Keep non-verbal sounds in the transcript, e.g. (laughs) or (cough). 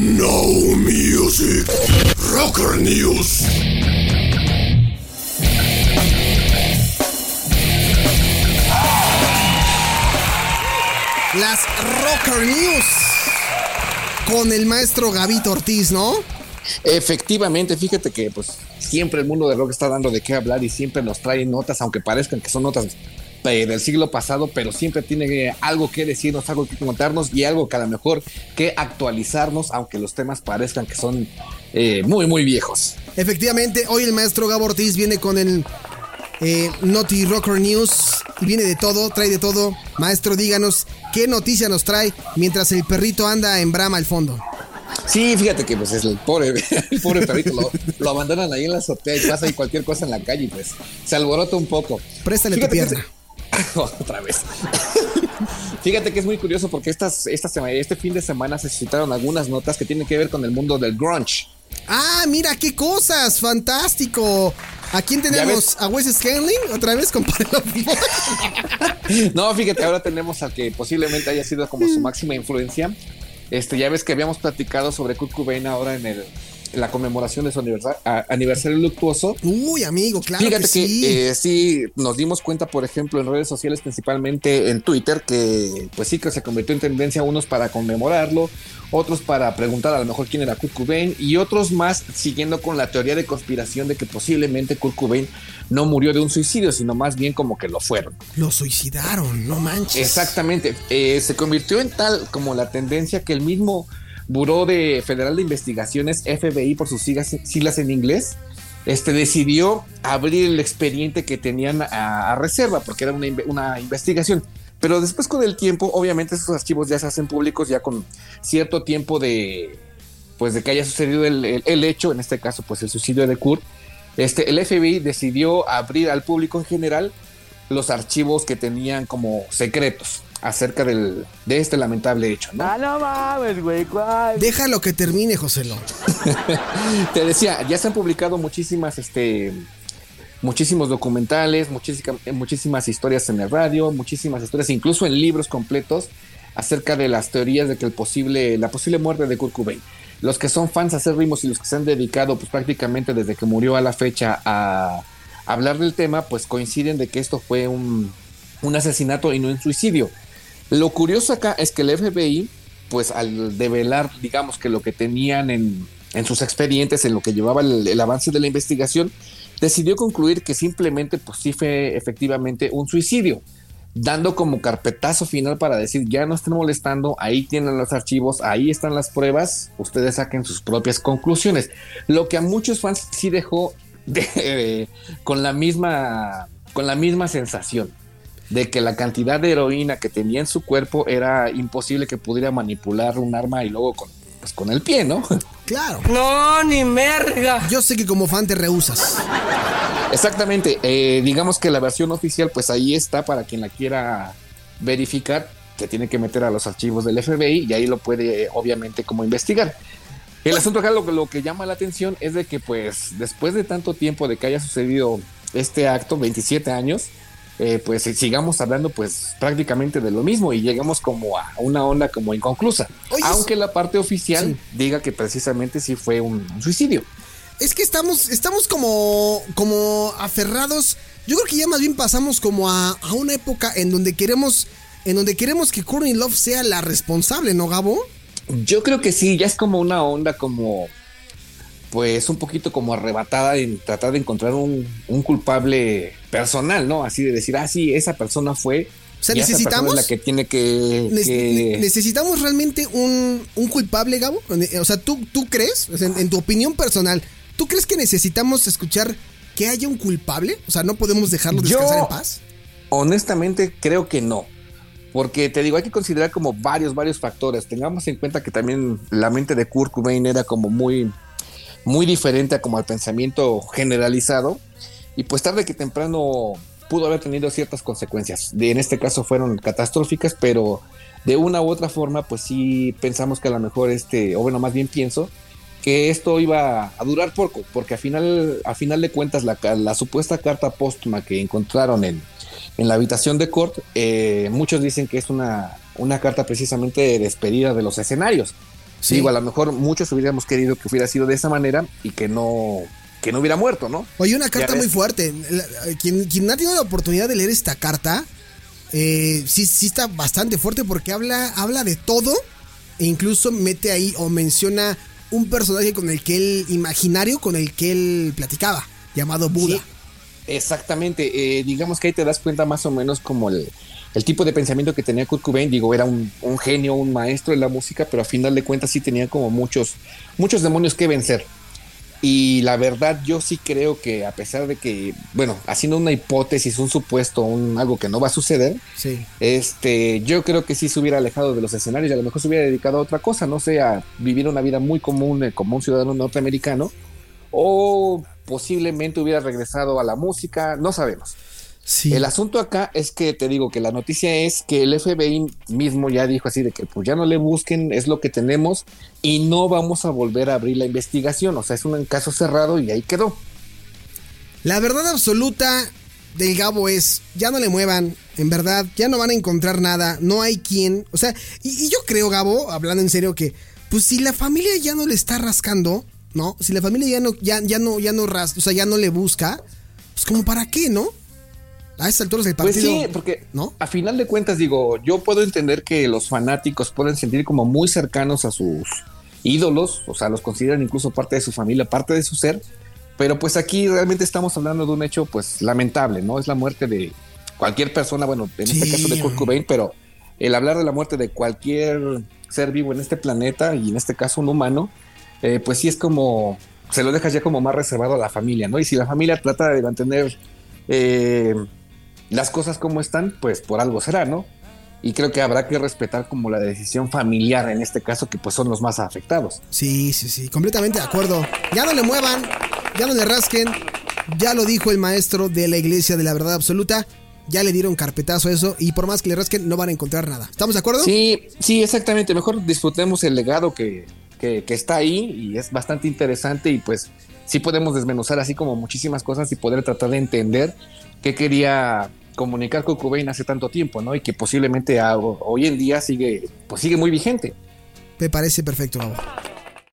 No Music Rocker News. Las Rocker News con el maestro Gavito Ortiz, ¿no? Efectivamente, fíjate que pues siempre el mundo del rock está dando de qué hablar y siempre nos trae notas, aunque parezcan que son notas del siglo pasado, pero siempre tiene algo que decirnos, algo que contarnos y algo que a lo mejor que actualizarnos, aunque los temas parezcan que son eh, muy, muy viejos. Efectivamente, hoy el maestro Gabo Ortiz viene con el eh, Naughty Rocker News. Viene de todo, trae de todo. Maestro, díganos qué noticia nos trae mientras el perrito anda en brama al fondo. Sí, fíjate que pues es el pobre, (laughs) el pobre perrito, lo, abandonan ahí en la azotea y pasa ahí cualquier cosa en la calle y pues se alborota un poco. Préstale tu pierna. (laughs) Otra vez. (laughs) Fíjate que es muy curioso porque estas, este fin de semana se citaron algunas notas que tienen que ver con el mundo del grunge. Ah, mira qué cosas, fantástico. ¿A quién tenemos? ¿A Wes Scanling? ¿Otra vez con (laughs) No, fíjate, ahora tenemos a que posiblemente haya sido como su máxima influencia. Este, ya ves que habíamos platicado sobre Kurt Cobain ahora en el la conmemoración de su aniversario, luctuoso. Uy, amigo, claro. Fíjate que, que eh, sí. nos dimos cuenta, por ejemplo, en redes sociales, principalmente en Twitter, que pues sí que se convirtió en tendencia unos para conmemorarlo, otros para preguntar a lo mejor quién era Kurt Cobain y otros más siguiendo con la teoría de conspiración de que posiblemente Kurt Cobain no murió de un suicidio, sino más bien como que lo fueron. Lo suicidaron, no manches. Exactamente. Eh, se convirtió en tal como la tendencia que el mismo Buró de Federal de Investigaciones, FBI por sus siglas, en inglés, este, decidió abrir el expediente que tenían a, reserva, porque era una, investigación. Pero después con el tiempo, obviamente esos archivos ya se hacen públicos ya con cierto tiempo de, pues de que haya sucedido el, hecho, en este caso pues el suicidio de Kurt. Este, el FBI decidió abrir al público en general los archivos que tenían como secretos acerca del, de este lamentable hecho, ¿no? Ah, no mames, güey, Déjalo que termine, Joselo. (laughs) Te decía, ya se han publicado muchísimas, este, muchísimos documentales, muchísimas, muchísimas historias en el radio, muchísimas historias, incluso en libros completos, acerca de las teorías de que el posible, la posible muerte de Kurt Cobain. Los que son fans acérrimos y los que se han dedicado, pues prácticamente desde que murió a la fecha a hablar del tema, pues coinciden de que esto fue un, un asesinato y no un suicidio. Lo curioso acá es que el FBI, pues al develar, digamos que lo que tenían en, sus expedientes, en lo que llevaba el, avance de la investigación, decidió concluir que simplemente, pues sí fue efectivamente un suicidio, dando como carpetazo final para decir, ya no estén molestando, ahí tienen los archivos, ahí están las pruebas, ustedes saquen sus propias conclusiones. Lo que a muchos fans sí dejó (laughs) con la misma con la misma sensación de que la cantidad de heroína que tenía en su cuerpo era imposible que pudiera manipular un arma y luego con, pues, con el pie, ¿no? (laughs) Claro. No, ni merga. Yo sé que como fan te rehusas. Exactamente. Eh, digamos que la versión oficial, pues ahí está para quien la quiera verificar, que tiene que meter a los archivos del FBI y ahí lo puede, obviamente, como investigar. El asunto acá lo, lo que llama la atención es de que, pues, después de tanto tiempo de que haya sucedido este acto, 27 años, eh, pues sigamos hablando pues prácticamente de lo mismo y llegamos como a una onda como inconclusa. aunque la parte oficial diga que precisamente sí fue un, suicidio. Es que estamos, estamos como, como aferrados. Yo creo que ya más bien pasamos como a, una época en donde queremos, en donde queremos que Courtney Love sea la responsable, ¿no, Gabo? Yo creo que sí, ya es como una onda como pues un poquito como arrebatada en tratar de encontrar un, culpable personal, ¿no? Así de decir, ah, sí, esa persona fue. O sea, necesitamos. la que tiene que. necesitamos realmente un, culpable, Gabo. O sea, ¿tú, tú crees, en, tu opinión personal, ¿tú crees que necesitamos escuchar que haya un culpable? O sea, ¿no podemos dejarlo descansar en paz? Honestamente, creo que no. Porque te digo, hay que considerar como varios, varios factores. Tengamos en cuenta que también la mente de Kurt Cobain era como muy muy diferente a como al pensamiento generalizado y pues tarde que temprano pudo haber tenido ciertas consecuencias. De, en este caso fueron catastróficas, pero de una u otra forma pues sí pensamos que a lo mejor este, o bueno, más bien pienso que esto iba a durar poco, porque a final, a final de cuentas la, la supuesta carta póstuma que encontraron en, en la habitación de Kurt, eh, muchos dicen que es una, una carta precisamente de despedida de los escenarios Sí. Digo, a lo mejor muchos hubiéramos querido que hubiera sido de esa manera y que no, que no hubiera muerto, ¿no? Oye, una carta muy fuerte. La- Quien, quien ha tenido la oportunidad de leer esta carta, eh, sí, sí está bastante fuerte porque habla, habla de todo e incluso mete ahí o menciona un personaje con el que él, imaginario, con el que él platicaba, llamado Buda. Sí, exactamente. Eh, digamos que ahí te das cuenta más o menos como el, el tipo de pensamiento que tenía Kurt Cobain. Digo, era un, un genio, un maestro de la música, pero a final de cuentas sí tenía como muchos, muchos demonios que vencer. Y la verdad, yo sí creo que a pesar de que, bueno, haciendo una hipótesis, un supuesto, un algo que no va a suceder, Sí. este, yo creo que sí se hubiera alejado de los escenarios y a lo mejor se hubiera dedicado a otra cosa, no sé, a vivir una vida muy común eh, como un ciudadano norteamericano, o posiblemente hubiera regresado a la música, no sabemos. Sí. El asunto acá es que te digo que la noticia es que el FBI mismo ya dijo así de que pues ya no le busquen, es lo que tenemos y no vamos a volver a abrir la investigación, o sea, es un caso cerrado y ahí quedó. La verdad absoluta del Gabo es, ya no le muevan, en verdad, ya no van a encontrar nada, no hay quien, o sea, y, y yo creo, Gabo, hablando en serio, que pues si la familia ya no le está rascando, ¿no? Si la familia ya no, ya, ya no, ya no ras, o sea, ya no le busca, pues como para qué, ¿no? A estas alturas del Pues partido. sí, porque ¿no? a final de cuentas digo, yo puedo entender que los fanáticos pueden sentir como muy cercanos a sus ídolos, o sea, los consideran incluso parte de su familia, parte de su ser, pero pues aquí realmente estamos hablando de un hecho pues lamentable, ¿no? Es la muerte de cualquier persona, bueno, en este caso de Kurt. Cobain, pero el hablar de la muerte de cualquier ser vivo en este planeta y en este caso un humano, eh, pues sí es como, se lo dejas ya como más reservado a la familia, ¿no? Y si la familia trata de mantener eh, las cosas como están, pues por algo será, ¿no? Y creo que habrá que respetar como la decisión familiar en este caso, que pues son los más afectados. Sí, sí, sí, completamente de acuerdo. Ya no le muevan, ya no le rasquen. Ya lo dijo el maestro de la iglesia de la verdad absoluta. Ya le dieron carpetazo a eso y por más que le rasquen no van a encontrar nada. ¿Estamos de acuerdo? Sí, sí, exactamente. Mejor disfrutemos el legado que, que, que está ahí y es bastante interesante y pues sí podemos desmenuzar así como muchísimas cosas y poder tratar de entender qué quería comunicar con Cobain hace tanto tiempo, ¿no? Y que posiblemente hoy en día sigue, pues sigue muy vigente. Me parece perfecto, Gabo.